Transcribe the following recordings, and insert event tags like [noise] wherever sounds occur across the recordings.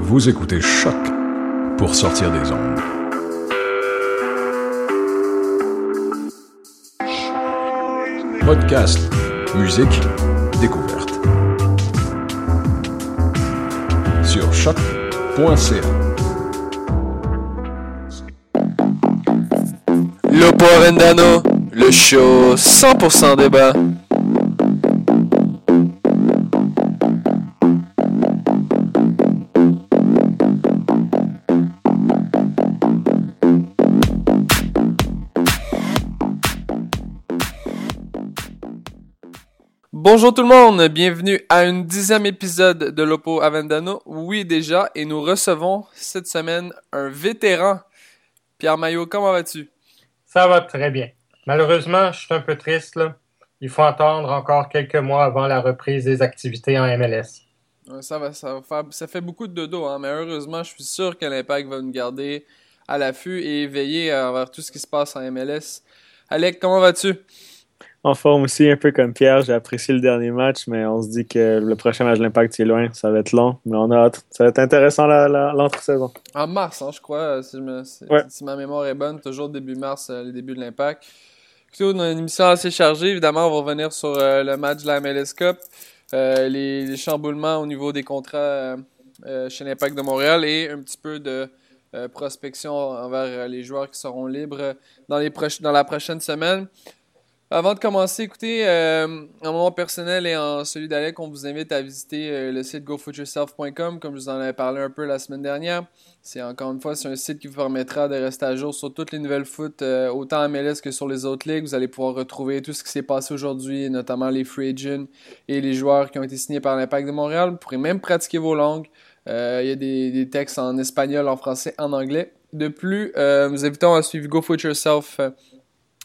Vous écoutez Choc pour sortir des ondes. Podcast, musique, découverte. Sur choc.ca. Lopo Vendano, le show 100% débat. Bonjour tout le monde, bienvenue à un dixième épisode de Lopo Avendano. Oui déjà, et nous recevons cette semaine un vétéran. Pierre Maillot, comment vas-tu? Ça va très bien. Malheureusement, je suis un peu triste. Là. Il faut attendre encore quelques mois avant la reprise des activités en MLS. Ça, va, ça, ça fait beaucoup de dodo, hein, mais heureusement, je suis sûr que l'Impact va nous garder à l'affût et veiller envers tout ce qui se passe en MLS. Alec, comment vas-tu? En forme aussi, un peu comme Pierre. J'ai apprécié le dernier match, mais on se dit que le prochain match de l'Impact est loin. Ça va être long, mais on a hâte. Ça va être intéressant l'entre-saison. En mars, hein, je crois, si, ma mémoire est bonne, toujours début mars, euh, les débuts de l'Impact. Écoutez, on a une émission assez chargée. Évidemment, on va revenir sur euh, le match de la MLS Cup, euh, les, chamboulements au niveau des contrats chez l'Impact de Montréal et un petit peu de prospection envers les joueurs qui seront libres dans, les dans la prochaine semaine. Avant de commencer, écoutez, euh, en moment personnel et en celui d'Alec, on vous invite à visiter euh, le site gofootyourself.com, comme je vous en avais parlé un peu la semaine dernière. C'est encore une fois, c'est un site qui vous permettra de rester à jour sur toutes les nouvelles foot, euh, autant en MLS que sur les autres ligues. Vous allez pouvoir retrouver tout ce qui s'est passé aujourd'hui, notamment les free agents et les joueurs qui ont été signés par l'Impact de Montréal. Vous pourrez même pratiquer vos langues. Il y a des, des, textes en espagnol, en français, en anglais. De plus, nous invitons à suivre GoFootYourself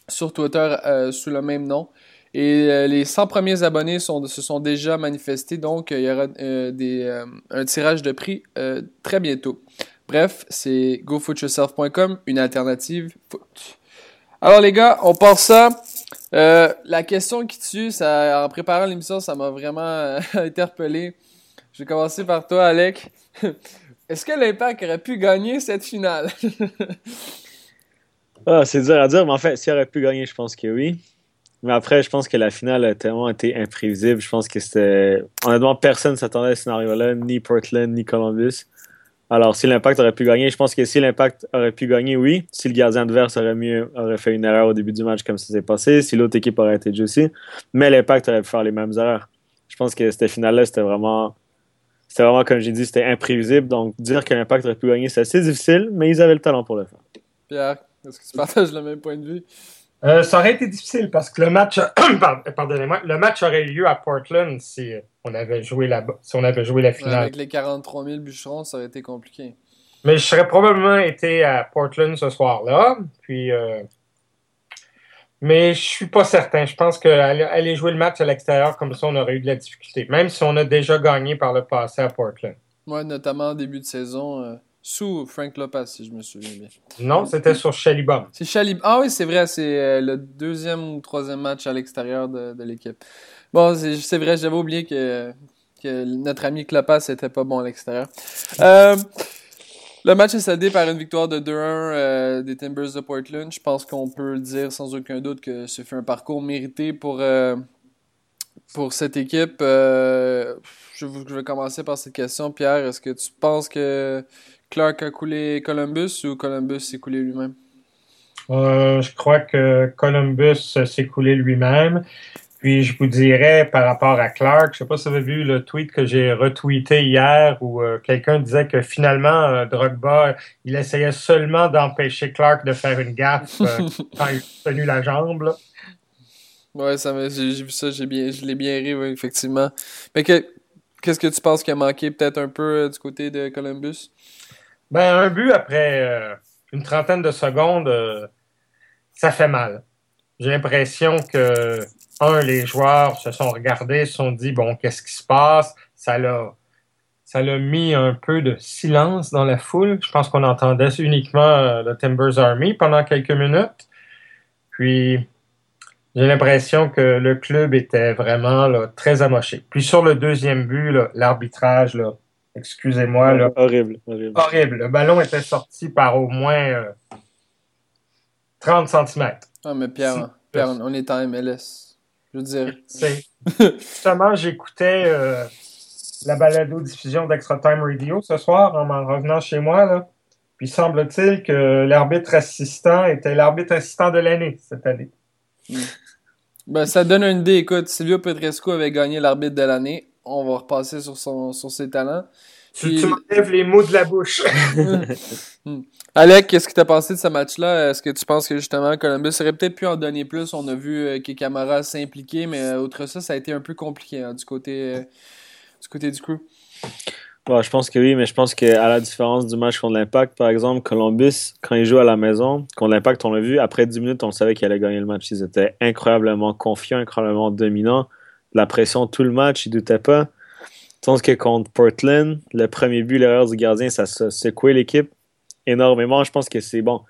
sur Twitter euh, sous le même nom. Et euh, les 100 premiers abonnés se sont déjà manifestés, donc il y aura euh, des, un tirage de prix très bientôt. Bref, c'est gofootyourself.com, une alternative foot. Alors les gars, on part ça. la question qui tue, ça, en préparant l'émission, ça m'a vraiment [laughs] interpellé. Je vais commencer par toi, Alec. [laughs] Est-ce que l'Impact aurait pu gagner cette finale? [laughs] Ah, c'est dur à dire, mais en fait, s'il aurait pu gagner, je pense que oui. Mais après, je pense que la finale a tellement été imprévisible. Je pense que c'était. Honnêtement, personne ne s'attendait à ce scénario-là, ni Portland, ni Columbus. Alors, si l'Impact aurait pu gagner, je pense que si l'Impact aurait pu gagner, oui. Si le gardien adverse aurait, mieux, aurait fait une erreur au début du match comme ça s'est passé, si l'autre équipe aurait été aussi, mais l'Impact aurait pu faire les mêmes erreurs. Je pense que cette finale-là, c'était vraiment. C'était vraiment, comme j'ai dit, c'était imprévisible. Donc, dire que l'Impact aurait pu gagner, c'est assez difficile, mais ils avaient le talent pour le faire. Pierre, est-ce que tu partages le même point de vue? Euh, ça aurait été difficile parce que le match, [clears throat] pardonnez-moi, le match aurait eu lieu à Portland si on avait joué la, si on avait joué la finale. avec les 43 000 bûcherons, ça aurait été compliqué. Mais je serais probablement été à Portland ce soir-là. Puis, euh, mais je suis pas certain. Je pense qu'aller jouer le match à l'extérieur comme ça, on aurait eu de la difficulté. Même si on a déjà gagné par le passé à Portland. Moi, notamment en début de saison. Euh, Sous Frank Lopez, si je me souviens bien. Non, c'était sur Chalibom. C'est Chalibom. Ah oui, c'est vrai, c'est euh, le deuxième ou troisième match à l'extérieur de, de l'équipe. Bon, c'est vrai, j'avais oublié que, que notre ami Klopas était pas bon à l'extérieur. Euh, le match est soldé par une victoire de 2-1 euh, des Timbers de Portland. Je pense qu'on peut le dire sans aucun doute que ce fut un parcours mérité pour, euh, pour cette équipe. Je, vais commencer par cette question. Pierre, est-ce que tu penses que Clark a coulé Columbus ou Columbus s'est coulé lui-même? je crois que Columbus s'est coulé lui-même. Puis je vous dirais par rapport à Clark, je sais pas si vous avez vu le tweet que j'ai retweeté hier où euh, quelqu'un disait que finalement euh, Drogba, il essayait seulement d'empêcher Clark de faire une gaffe euh, [laughs] quand il a tenu la jambe. Là. Ouais, ça j'ai vu ça, j'ai bien, je l'ai bien ri, effectivement. Mais que, qu'est-ce que tu penses qui a manqué peut-être un peu du côté de Columbus? Ben un but après une trentaine de secondes, ça fait mal. J'ai l'impression que un, les joueurs se sont regardés, se sont dit, bon, qu'est-ce qui se passe? Ça l'a, ça l'a mis un peu de silence dans la foule. Je pense qu'on entendait uniquement euh, le Timbers Army pendant quelques minutes. Puis, j'ai l'impression que le club était vraiment là, très amoché. Puis sur le deuxième but, l'arbitrage, là, excusez-moi. Là, horrible, horrible. Horrible. Le ballon était sorti par au moins 30 euh, cm. Ah, mais Pierre, Pierre on est en MLS. Je veux dire. [laughs] Justement, j'écoutais euh, la balado-diffusion d'Extra Time Radio ce soir en m'en revenant chez moi. Là. Puis semble-t-il que l'arbitre assistant était l'arbitre assistant de l'année cette année. Hmm. Ben, ça donne une idée. Écoute, Silvio Petrescu avait gagné l'arbitre de l'année. On va repasser sur, son, sur ses talents. Tu, tu m'enlèves les mots de la bouche. [laughs] Hmm. Alec, qu'est-ce que tu as pensé de ce match-là? Est-ce que tu penses que justement Columbus aurait peut-être pu en donner plus? On a vu euh, que Camara s'impliquer, mais euh, outre ça, ça a été un peu compliqué hein, du, côté, euh, du côté du crew. je pense que oui, mais je pense qu'à la différence du match contre l'Impact, par exemple, Columbus, quand ils jouent à la maison, contre l'Impact, on l'a vu, après 10 minutes, on savait qu'ils allaient gagner le match. Ils étaient incroyablement confiants, incroyablement dominants. La pression tout le match, ils doutaient pas. Tandis que contre Portland, le premier but, l'erreur du gardien, ça a secoué l'équipe énormément. Je pense que c'est bon.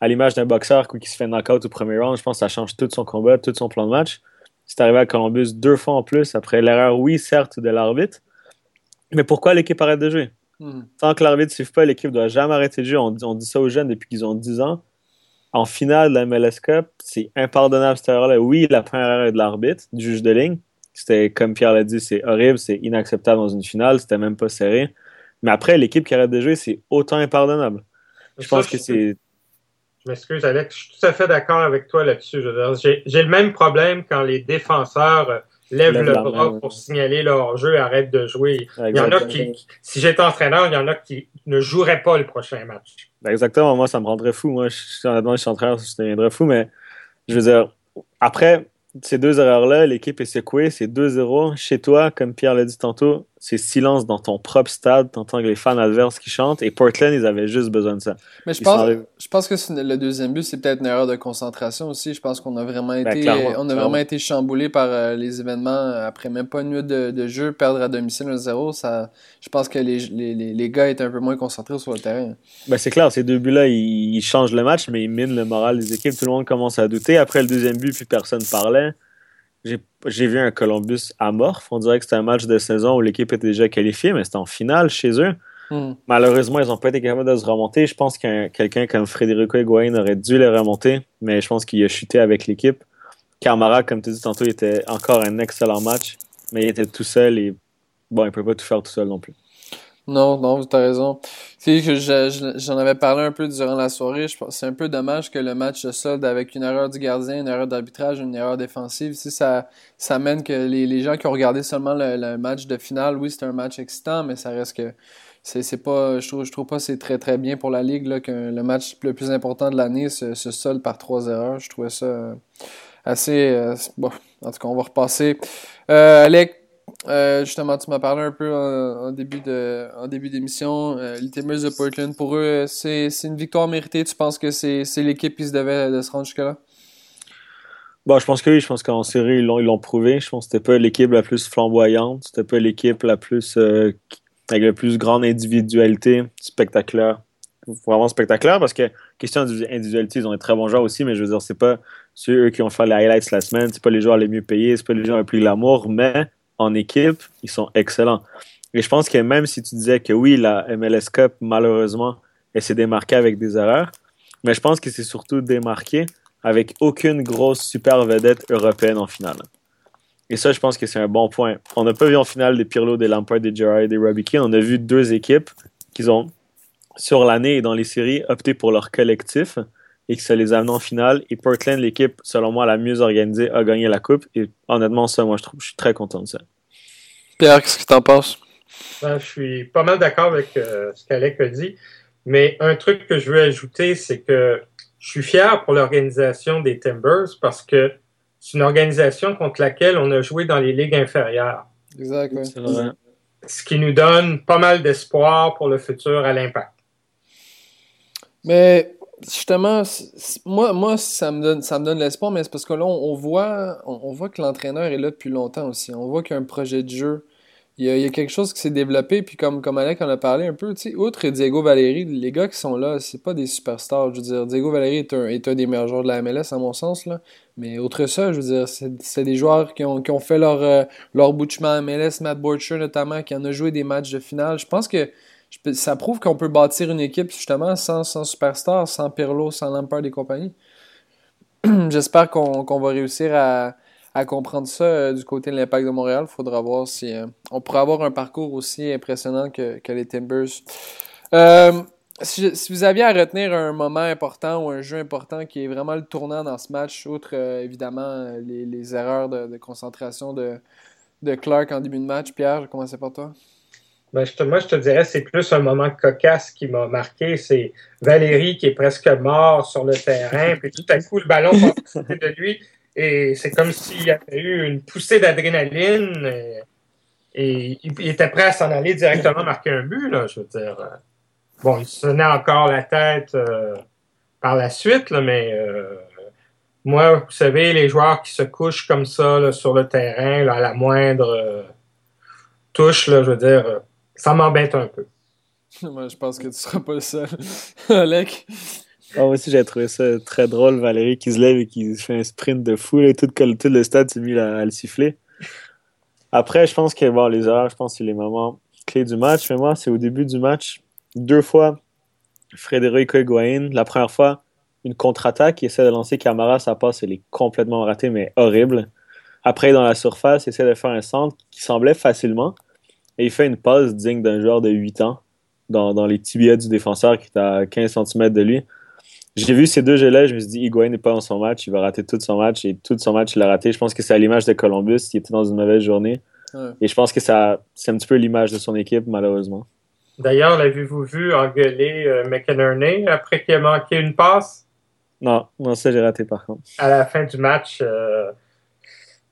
À l'image d'un boxeur qui se fait knock-out au premier round, je pense que ça change tout son combat, tout son plan de match. C'est arrivé à Columbus deux fois en plus après l'erreur, oui, certes, de l'arbitre. Mais pourquoi l'équipe arrête de jouer? Hmm. Tant que l'arbitre ne suive pas, l'équipe ne doit jamais arrêter de jouer. On, dit ça aux jeunes depuis qu'ils ont 10 ans. En finale de la MLS Cup, c'est impardonnable cette erreur-là. Oui, la première erreur est de l'arbitre, du juge de ligne. C'était, comme Pierre l'a dit, c'est horrible, c'est inacceptable dans une finale, c'était même pas serré. Mais après, l'équipe qui arrête de jouer, c'est autant impardonnable. Je pense que c'est. Je m'excuse, Alex. Je suis tout à fait d'accord avec toi là-dessus. J'ai le même problème quand les défenseurs lèvent le bras pour signaler leur jeu et arrêtent de jouer. Il y en a qui, si j'étais entraîneur, il y en a qui ne joueraient pas le prochain match. Ben, exactement. Moi, ça me rendrait fou. Moi, je, honnêtement, je suis entraîneur, ça deviendrait fou. Mais je veux dire, après, ces deux erreurs-là, l'équipe est secouée, c'est 2-0. Chez toi, comme Pierre l'a dit tantôt, c'est silence dans ton propre stade, t'entends les fans adverses qui chantent, et Portland, ils avaient juste besoin de ça. Mais je, pense, je pense que le deuxième but, c'est peut-être une erreur de concentration aussi. Je pense qu'on a vraiment ben, été, on a vraiment été chamboulé par euh, les événements après même pas une minute de, jeu, perdre à domicile 1-0. Ça, je pense que les, les, les, gars étaient un peu moins concentrés sur le terrain. Ben, c'est clair, ces deux buts-là, ils, ils, changent le match, mais ils minent le moral des équipes. Tout le monde commence à douter. Après le deuxième but, plus personne parlait j'ai vu un Columbus amorphe. On dirait que c'était un match de saison où l'équipe était déjà qualifiée, mais c'était en finale chez eux. Hmm. Malheureusement, ils n'ont pas été capables de se remonter. Je pense que quelqu'un comme Federico Higuain aurait dû les remonter, mais je pense qu'il a chuté avec l'équipe. Camara, comme tu dis tantôt, il était encore un excellent match, mais il était tout seul et bon, il ne peut pas tout faire tout seul non plus. Non, non, tu as raison. C'est que j'en avais parlé un peu durant la soirée. C'est un peu dommage que le match se solde avec une erreur du gardien, une erreur d'arbitrage, une erreur défensive. Si ça, ça mène que les, les gens qui ont regardé seulement le, match de finale, oui, c'est un match excitant, mais ça reste que c'est pas je trouve je trouve pas c'est très très bien pour la ligue là, que le match le plus important de l'année se, se solde par trois erreurs je trouvais ça euh, assez euh, bon en tout cas on va repasser euh, Alec euh, justement, tu m'as parlé un peu en, début d'émission. Euh, les de Portland, pour eux, c'est une victoire méritée. Tu penses que c'est l'équipe qui se devait de se rendre jusque-là? Bon, je pense que oui. Je pense qu'en série, ils l'ont prouvé. Je pense que c'était pas l'équipe la plus flamboyante. C'était pas l'équipe la plus euh, avec la plus grande individualité spectaculaire. Vraiment spectaculaire parce que, question d'individualité, ils ont des très bons joueurs aussi, mais je veux dire, c'est pas ceux qui ont fait les highlights la semaine, c'est pas les joueurs les mieux payés, c'est pas les joueurs les plus glamour, mais en équipe, ils sont excellents. Et je pense que même si tu disais que oui, la MLS Cup, malheureusement, elle s'est démarquée avec des erreurs, mais je pense que c'est surtout démarqué avec aucune grosse super vedette européenne en finale. Et ça, je pense que c'est un bon point. On n'a pas vu en finale des Pirlo, des Lampard, des Gerrard et des Robbie. On a vu deux équipes qui ont, sur l'année et dans les séries, opté pour leur collectif et que ça les a amenés en finale. Et Portland, l'équipe, selon moi, la mieux organisée, a gagné la coupe. Et honnêtement, ça, moi, je, trouve, je suis très content de ça. Pierre, qu'est-ce que tu en penses? Ben, je suis pas mal d'accord avec euh, ce qu'Alec a dit. Mais un truc que je veux ajouter, c'est que je suis fier pour l'organisation des Timbers parce que c'est une organisation contre laquelle on a joué dans les ligues inférieures. Exact, Ce qui nous donne pas mal d'espoir pour le futur à l'impact. Mais justement, moi, moi ça me donne, ça me donne l'espoir, mais c'est parce que là, on, voit, on, voit que l'entraîneur est là depuis longtemps aussi. On voit qu'il y a un projet de jeu il y, a, quelque chose qui s'est développé, puis comme, comme Alec en a parlé un peu, tu sais, outre Diego Valéry, les gars qui sont là, c'est pas des superstars. Je veux dire, Diego Valéry est un, est un des meilleurs joueurs de la MLS, à mon sens, là. Mais outre ça, je veux dire, c'est des joueurs qui ont, qui ont fait leur, euh, leur bout à MLS, Matt Borcher notamment, qui en a joué des matchs de finale. Je pense que ça prouve qu'on peut bâtir une équipe, justement, sans, sans superstars, sans Pirlo, sans Lampard et compagnie. [clears throat] J'espère qu'on va réussir à à comprendre ça euh, du côté de l'impact de Montréal. Il faudra voir si euh, on pourra avoir un parcours aussi impressionnant que, les Timbers. Euh, si, vous aviez à retenir un moment important ou un jeu important qui est vraiment le tournant dans ce match, outre évidemment les, erreurs de, concentration de, de, Clark en début de match, Pierre, je commencer par toi? Ben, je moi, je te dirais, c'est plus un moment cocasse qui m'a marqué. C'est Valérie qui est presque mort sur le terrain, puis tout à [laughs] coup, le ballon passe de lui. Et c'est comme s'il y avait eu une poussée d'adrénaline et, il, était prêt à s'en aller directement marquer un but, là, je veux dire. Bon, il se tenait encore la tête euh, par la suite, là, mais euh, moi, vous savez, les joueurs qui se couchent comme ça sur le terrain, là, à la moindre euh, touche, là, je veux dire, ça m'embête un peu. [laughs] Moi, je pense que tu seras pas le seul. [laughs] Alec? Ah, moi aussi, j'ai trouvé ça très drôle, Valérie qui se lève et qui fait un sprint de fou. Et tout, tout le stade s'est mis à, le siffler. Après, je pense que bon, les erreurs, je pense que c'est les moments clés du match. Mais moi, c'est au début du match, deux fois, Frédéric Higuain. La première fois, une contre-attaque, il essaie de lancer Camara, sa passe, elle est complètement ratée, mais horrible. Après, dans la surface, il essaie de faire un centre qui semblait facilement. Et il fait une passe digne d'un joueur de 8 ans dans, dans les tibias du défenseur qui est à 15 cm de lui. J'ai vu ces deux jeux-là, je me suis dit, Higuain n'est pas dans son match, il va rater tout son match, et tout son match, il a raté. Je pense que c'est à l'image de Columbus, qui était dans une mauvaise journée. Et je pense que ça, c'est un petit peu l'image de son équipe, malheureusement. D'ailleurs, l'avez-vous vu engueuler euh, après qu'il ait manqué une passe? Non, non, ça j'ai raté par contre. À la fin du match, euh,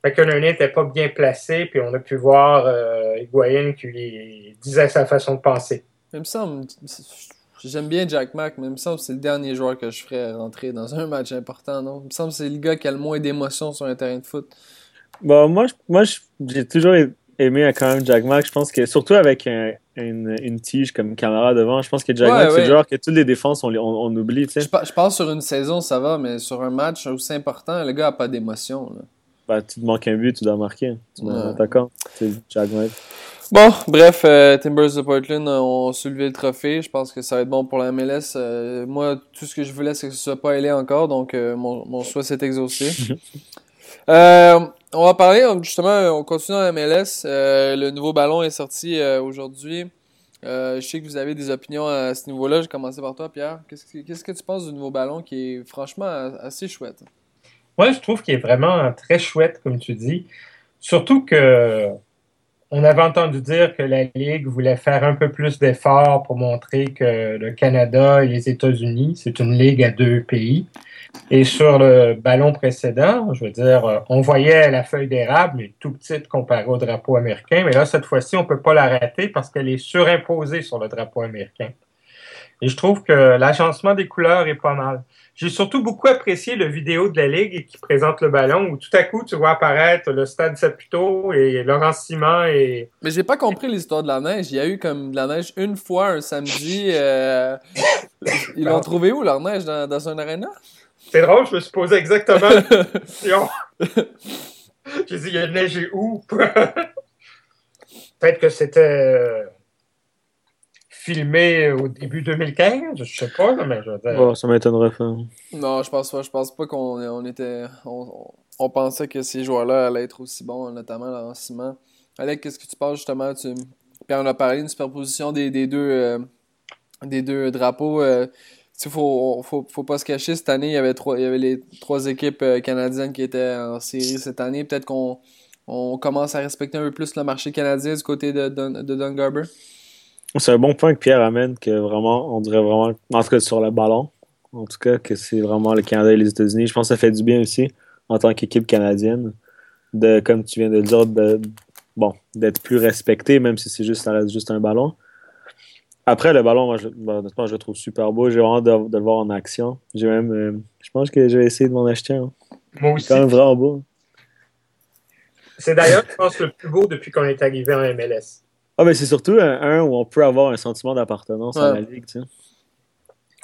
n'était pas bien placé, puis on a pu voir euh, Higuain qui lui disait sa façon de penser. Il me semble, J'aime bien Jack Mack, mais il me semble que c'est le dernier joueur que je ferais rentrer dans un match important, non? Il me semble que c'est le gars qui a le moins d'émotions sur un terrain de foot. Bon, moi, moi j'ai toujours aimé quand même Jack Mack. Je pense que, surtout avec une, une, tige comme caméra devant, je pense que Jack Mack, c'est le joueur que toutes les défenses, on, on, oublie, tu sais. Je, pense sur une saison, ça va, mais sur un match aussi important, le gars n'a pas d'émotion, bah, tu te manques un but, tu dois marquer. Tu d'accord C'est Jack Mack. Bon, bref, euh, Timbers de Portland ont soulevé le trophée. Je pense que ça va être bon pour la MLS. Euh, moi, tout ce que je voulais, c'est que ce soit pas ailé encore, donc euh, mon, mon souhait s'est exaucé. [laughs] on va parler, justement, on continue en MLS. le nouveau ballon est sorti aujourd'hui. je sais que vous avez des opinions à ce niveau-là. Je vais commencer par toi, Pierre. Qu'est-ce que, qu'est-ce que tu penses du nouveau ballon qui est franchement assez chouette? Moi, je trouve qu'il est vraiment très chouette, comme tu dis. Surtout que on avait entendu dire que la Ligue voulait faire un peu plus d'efforts pour montrer que le Canada et les États-Unis, c'est une ligue à deux pays. Et sur le ballon précédent, je veux dire, on voyait la feuille d'érable, mais tout petite comparée au drapeau américain. Mais là, cette fois-ci, on ne peut pas la rater parce qu'elle est surimposée sur le drapeau américain. Et je trouve que l'agencement des couleurs est pas mal. J'ai surtout beaucoup apprécié le vidéo de la Ligue qui présente le ballon où tout à coup tu vois apparaître le stade Saputo et Laurent Simon et. Mais j'ai pas compris l'histoire de la neige. Il y a eu comme de la neige une fois un samedi. Euh... Ils l'ont [laughs] trouvé où leur neige dans, dans un arena? C'est drôle, je me suis posé exactement la question. [laughs] J'ai dit, il y a neigé où? [laughs] Peut-être que c'était euh, filmé au début 2015, je sais pas, mais je veux dire... ça m'étonnerait pas. Non, je pense pas. Je pense pas qu'on on était. On, pensait que ces joueurs-là allaient être aussi bons, notamment en ciment. Alec, qu'est-ce que tu penses justement? Tu... Puis on a parlé d'une superposition des, des deux, euh, des deux drapeaux. Euh, il faut, faut, faut, pas se cacher, cette année, il y avait, trois, il y avait les trois équipes euh, canadiennes qui étaient en série cette année. Peut-être qu'on on commence à respecter un peu plus le marché canadien du côté de, de, de Don Garber? C'est un bon point que Pierre amène, que vraiment, on dirait vraiment, en tout cas sur le ballon, en tout cas, que c'est vraiment le Canada et les États-Unis. Je pense que ça fait du bien aussi, en tant qu'équipe canadienne, de, comme tu viens de le dire, de, bon, d'être plus respecté, même si c'est juste, ça reste juste un ballon. Après, le ballon, moi, je, je le trouve super beau. J'ai vraiment de, de, le voir en action. J'ai même, euh, je pense que je vais essayer de m'en acheter un. Moi aussi. C'est quand même vraiment beau. C'est d'ailleurs, je pense, le plus beau depuis qu'on est arrivé en MLS. Ah, mais c'est surtout un, où on peut avoir un sentiment d'appartenance à la ligue, tu sais.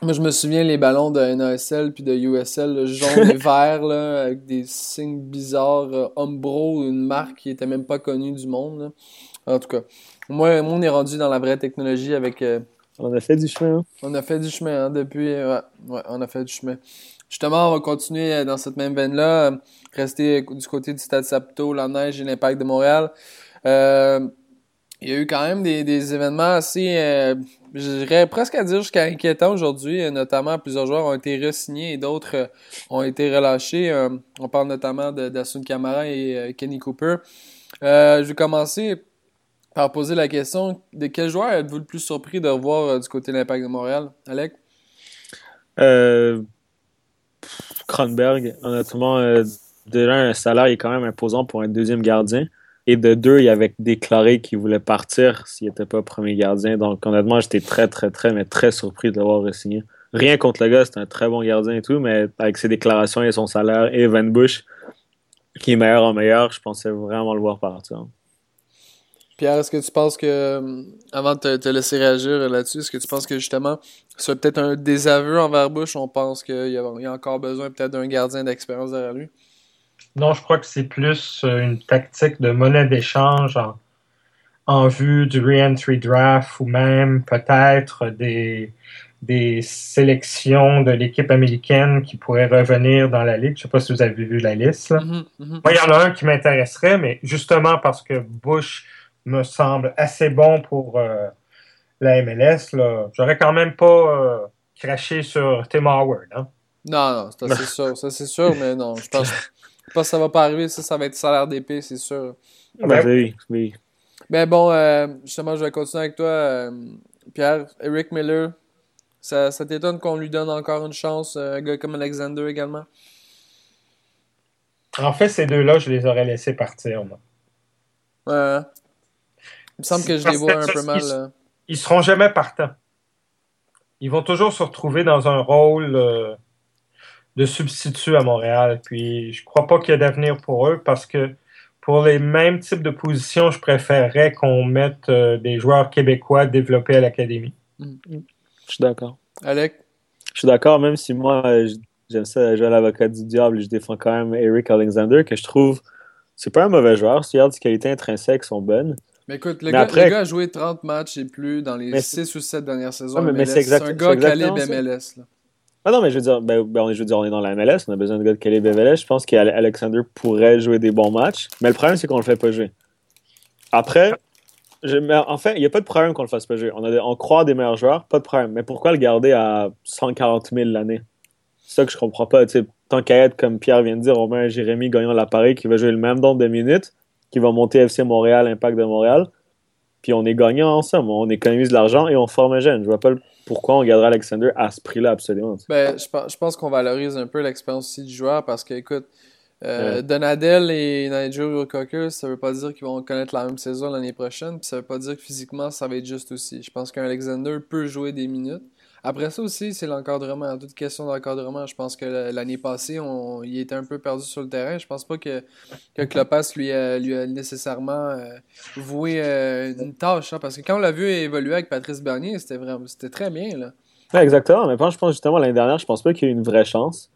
Moi, je me souviens les ballons de NASL puis de USL, le jaune [laughs] et vert, là, avec des signes bizarres. Euh, Umbro, une marque qui était même pas connue du monde. En tout cas, moi, moi, on est rendu dans la vraie technologie avec. Euh, on a fait du chemin. Hein? On a fait du chemin hein, depuis. Ouais, ouais, on a fait du chemin. Justement, on va continuer euh, dans cette même veine-là. Rester du côté du Stade Saputo, la neige et l'impact de Montréal. Euh, il y a eu quand même des, événements assez, euh, je presque à dire jusqu'à inquiétants aujourd'hui. Notamment, plusieurs joueurs ont été re-signés et d'autres euh, ont été relâchés. Euh, on parle notamment d'Asun Kamara et Kenny Cooper. je vais commencer par poser la question de quel joueur êtes-vous le plus surpris de revoir du côté de l'Impact de Montréal, Alec? Euh, Kronberg, honnêtement, déjà un salaire est quand même imposant pour un deuxième gardien. Et de deux, il avait déclaré qu'il voulait partir s'il n'était pas premier gardien. Donc, honnêtement, j'étais très, très, très, mais très surpris de l'avoir signé. Rien contre le gars, c'est un très bon gardien et tout, mais avec ses déclarations et son salaire, et Van Bush, qui est meilleur en meilleur, je pensais vraiment le voir partir. Pierre, est-ce que tu penses que, euh, avant de te, laisser réagir là-dessus, est-ce que tu penses que justement, c'est peut-être un désaveu envers Bush? On pense qu'il y, y, a encore besoin peut-être d'un gardien d'expérience derrière lui? Non, je crois que c'est plus euh, une tactique de monnaie d'échange en, vue du re-entry draft ou même peut-être des, des sélections de l'équipe américaine qui pourraient revenir dans la ligue. Je ne sais pas si vous avez vu la liste. Mm-hmm, mm-hmm. Moi, il y en a un qui m'intéresserait, mais justement parce que Bush me semble assez bon pour euh, la MLS, j'aurais quand même pas euh, craché sur Tim Howard. Hein? Non, non, ça c'est sûr, ça c'est sûr, mais non, je pense, pense que ça va pas arriver, ça, ça va être salaire d'épée, c'est sûr. Ben, oui, oui. Ben bon, euh, justement, je vais continuer avec toi, euh, Pierre. Eric Miller, ça, ça t'étonne qu'on lui donne encore une chance, euh, un gars comme Alexander également? En fait, ces deux-là, je les aurais laissés partir, moi. Ouais. Il me semble que je les vois un peu mal. Ils, ils seront jamais partants. Ils vont toujours se retrouver dans un rôle de substitut à Montréal. Puis je crois pas qu'il y ait d'avenir pour eux parce que pour les mêmes types de positions, je préférerais qu'on mette euh, des joueurs québécois développés à l'académie. Mm. Je suis d'accord. Alec? Je suis d'accord, même si moi, j'aime ça jouer à l'avocat du diable et je défends quand même Eric Alexander, que je trouve, c'est pas un mauvais joueur. Si ses qualités intrinsèques sont bonnes. Mais écoute, le, gars, le, gars, a joué 30 matchs et plus dans les 6 ou 7 dernières saisons. mais, c'est un gars calibre MLS. Là. Ah non, mais je veux dire, ben, ben, je veux dire, on est dans la MLS, on a besoin de gars de Caleb MLS. Je pense qu'Alexander pourrait jouer des bons matchs, mais le problème, c'est qu'on le fait pas jouer. Après, je, en fait, il n'y a pas de problème qu'on le fasse pas jouer. On, a on croit des meilleurs joueurs, pas de problème. Mais pourquoi le garder à 140 000 l'année? C'est ça que je comprends pas. sais tant qu'à être, comme Pierre vient de dire, on met un Jérémy gagnant l'appareil qui va jouer le même nombre de minutes, qui va monter FC Montréal, Impact de Montréal, puis on est gagnant ensemble. On économise de l'argent et on forme un jeune. Je vois pas le pourquoi on garderait Alexander à ce prix-là, absolument. Ben, je, pense qu'on valorise un peu l'expérience aussi du joueur parce que, écoute, euh, Donadel et Nigel Cocker, ça veut pas dire qu'ils vont connaître la même saison l'année prochaine, puis ça veut pas dire que physiquement ça va être juste aussi. Je pense qu'un Alexander peut jouer des minutes. Après ça aussi, c'est l'encadrement. Toute question d'encadrement. Je pense que l'année passée, on, il était un peu perdu sur le terrain. Je pense pas que, que lui a, lui nécessairement euh, voué euh, une tâche. Hein, parce que quand on l'a vu évoluer avec Patrice Bernier, c'était vraiment c'était très bien. Là. exactement. Mais je pense justement l'année dernière, je pense pas qu'il y ait eu une vraie chance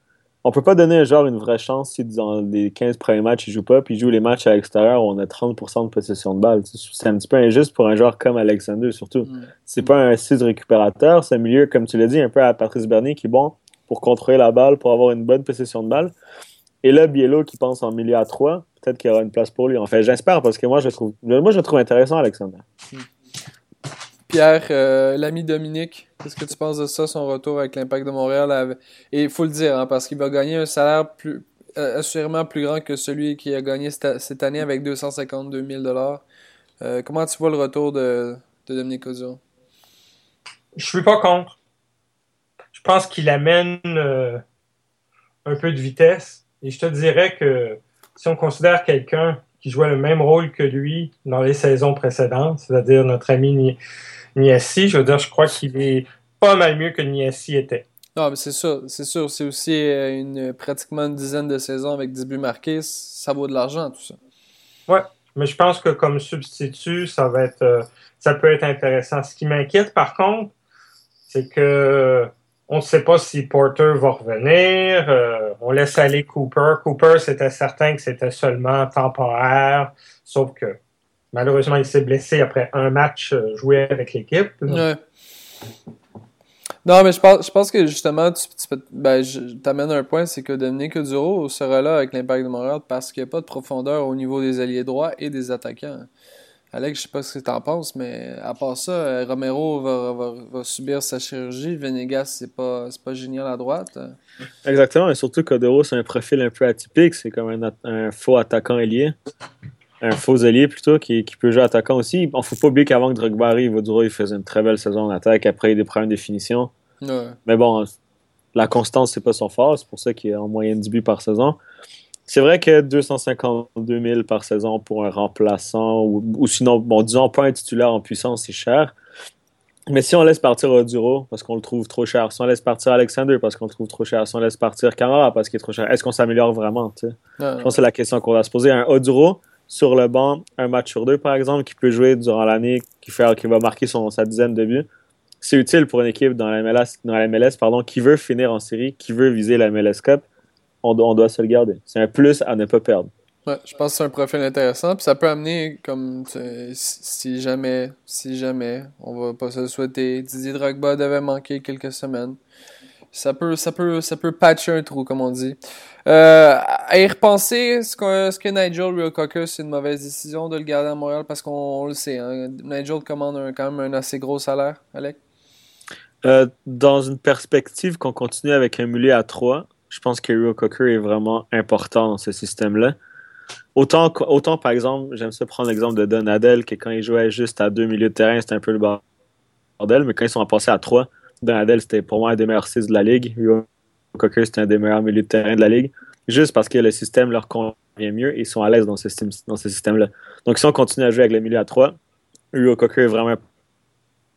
on peut pas donner un genre une vraie chance si dans les 15 premiers matchs il joue pas, puis il joue les matchs à l'extérieur où on a 30% de possession de balle. C'est un petit peu injuste pour un joueur comme Alexander, surtout. Mm. C'est pas un 6 récupérateur, c'est un milieu, comme tu l'as dit, un peu à Patrice Bernier qui est bon pour contrôler la balle, pour avoir une bonne possession de balle. Et là, Biello qui pense en milieu à 3, peut-être qu'il y aura une place pour lui. En fait, j'espère parce que moi je trouve moi je le trouve intéressant Alexander. Mm. Pierre, euh, l'ami Dominique, qu'est-ce que tu penses de ça, son retour avec l'Impact de Montréal? Et il faut le dire, hein, parce qu'il va gagner un salaire plus, euh, assurément plus grand que celui qui a gagné cette, année avec 252 000 euh, Comment tu vois le retour de, Dominique Ozio? Je suis pas contre. Je pense qu'il amène un peu de vitesse. Et je te dirais que si on considère quelqu'un qui jouait le même rôle que lui dans les saisons précédentes, c'est-à-dire notre ami Niassi. Je veux dire, je crois qu'il est pas mal mieux que Niassi était. Non, mais c'est sûr, c'est sûr. C'est aussi euh, une, pratiquement une dizaine de saisons avec 10 buts marqués. Ça vaut de l'argent, tout ça. Ouais, mais je pense que comme substitut, ça va être, euh, ça peut être intéressant. Ce qui m'inquiète, par contre, c'est que on ne sait pas si Porter va revenir. Euh, on laisse aller Cooper. Cooper, c'était certain que c'était seulement temporaire, sauf que Malheureusement, il s'est blessé après un match euh, joué avec l'équipe. Ouais. Non, mais je pense, je pense que justement, tu, tu ben, t'amènes un point, c'est que Dominique Duro sera là avec l'impact de Montréal parce qu'il n'y a pas de profondeur au niveau des alliés droits et des attaquants. Alex, je sais pas ce que tu en penses, mais à part ça, euh, Romero va, va, subir sa chirurgie. Venegas, c'est pas, pas génial à droite. Exactement, et surtout Codero, c'est un profil un peu atypique. C'est comme un, un faux attaquant ailier un faux allié plutôt qui, peut jouer attaquant aussi. Il ne faut pas oublier qu'avant que Drogba arrive, il faisait une très belle saison en attaque. Après, il y a des problèmes de finition. Mais bon, la constance, c'est pas son fort. C'est pour ça qu'il est en moyenne 10 buts par saison. C'est vrai que 252 000 par saison pour un remplaçant ou, sinon, bon, disons pas un titulaire en puissance, c'est cher. Mais si on laisse partir Oduro parce qu'on le trouve trop cher, si on laisse partir Alexander parce qu'on le trouve trop cher, si on laisse partir Camara parce qu'il est trop cher, est-ce qu'on s'améliore vraiment? Je pense que c'est la question qu'on va se poser. Un Oduro, sur le banc un match sur deux, par exemple, qui peut jouer durant l'année, qui, fait, qui va marquer son, sa dizaine de buts, c'est utile pour une équipe dans la MLS, dans la pardon, qui veut finir en série, qui veut viser la MLS Cup. On, on doit se le garder. C'est un plus à ne pas perdre. Ouais, je pense que c'est un profil intéressant. Puis ça peut amener, comme si jamais, si jamais, on va pas se le souhaiter, Didier Drogba devait manquer quelques semaines ça peut, ça peut, ça peut patcher un trou, comme on dit. Euh, à y repenser, est-ce que, Nigel Real c'est une mauvaise décision de le garder à Montréal parce qu'on le sait, hein, Nigel commande quand même un assez gros salaire, Alec? Euh, dans une perspective qu'on continue avec un mulet à 3, je pense que Real Cocker est vraiment important dans ce système-là. Autant, autant, par exemple, j'aime ça prendre l'exemple de Donadel, que quand il jouait juste à deux milieux de terrain, c'était un peu le bordel, mais quand ils sont passés à 3, Donadel, c'était pour moi un des meilleurs 6 de la ligue. Rio Cocker, c'était un des meilleurs milieux de terrain de la ligue. Juste parce que le système leur convient mieux et ils sont à l'aise dans ce, système-là. Donc, si on continue à jouer avec le milieu à 3, Rio Cocker est vraiment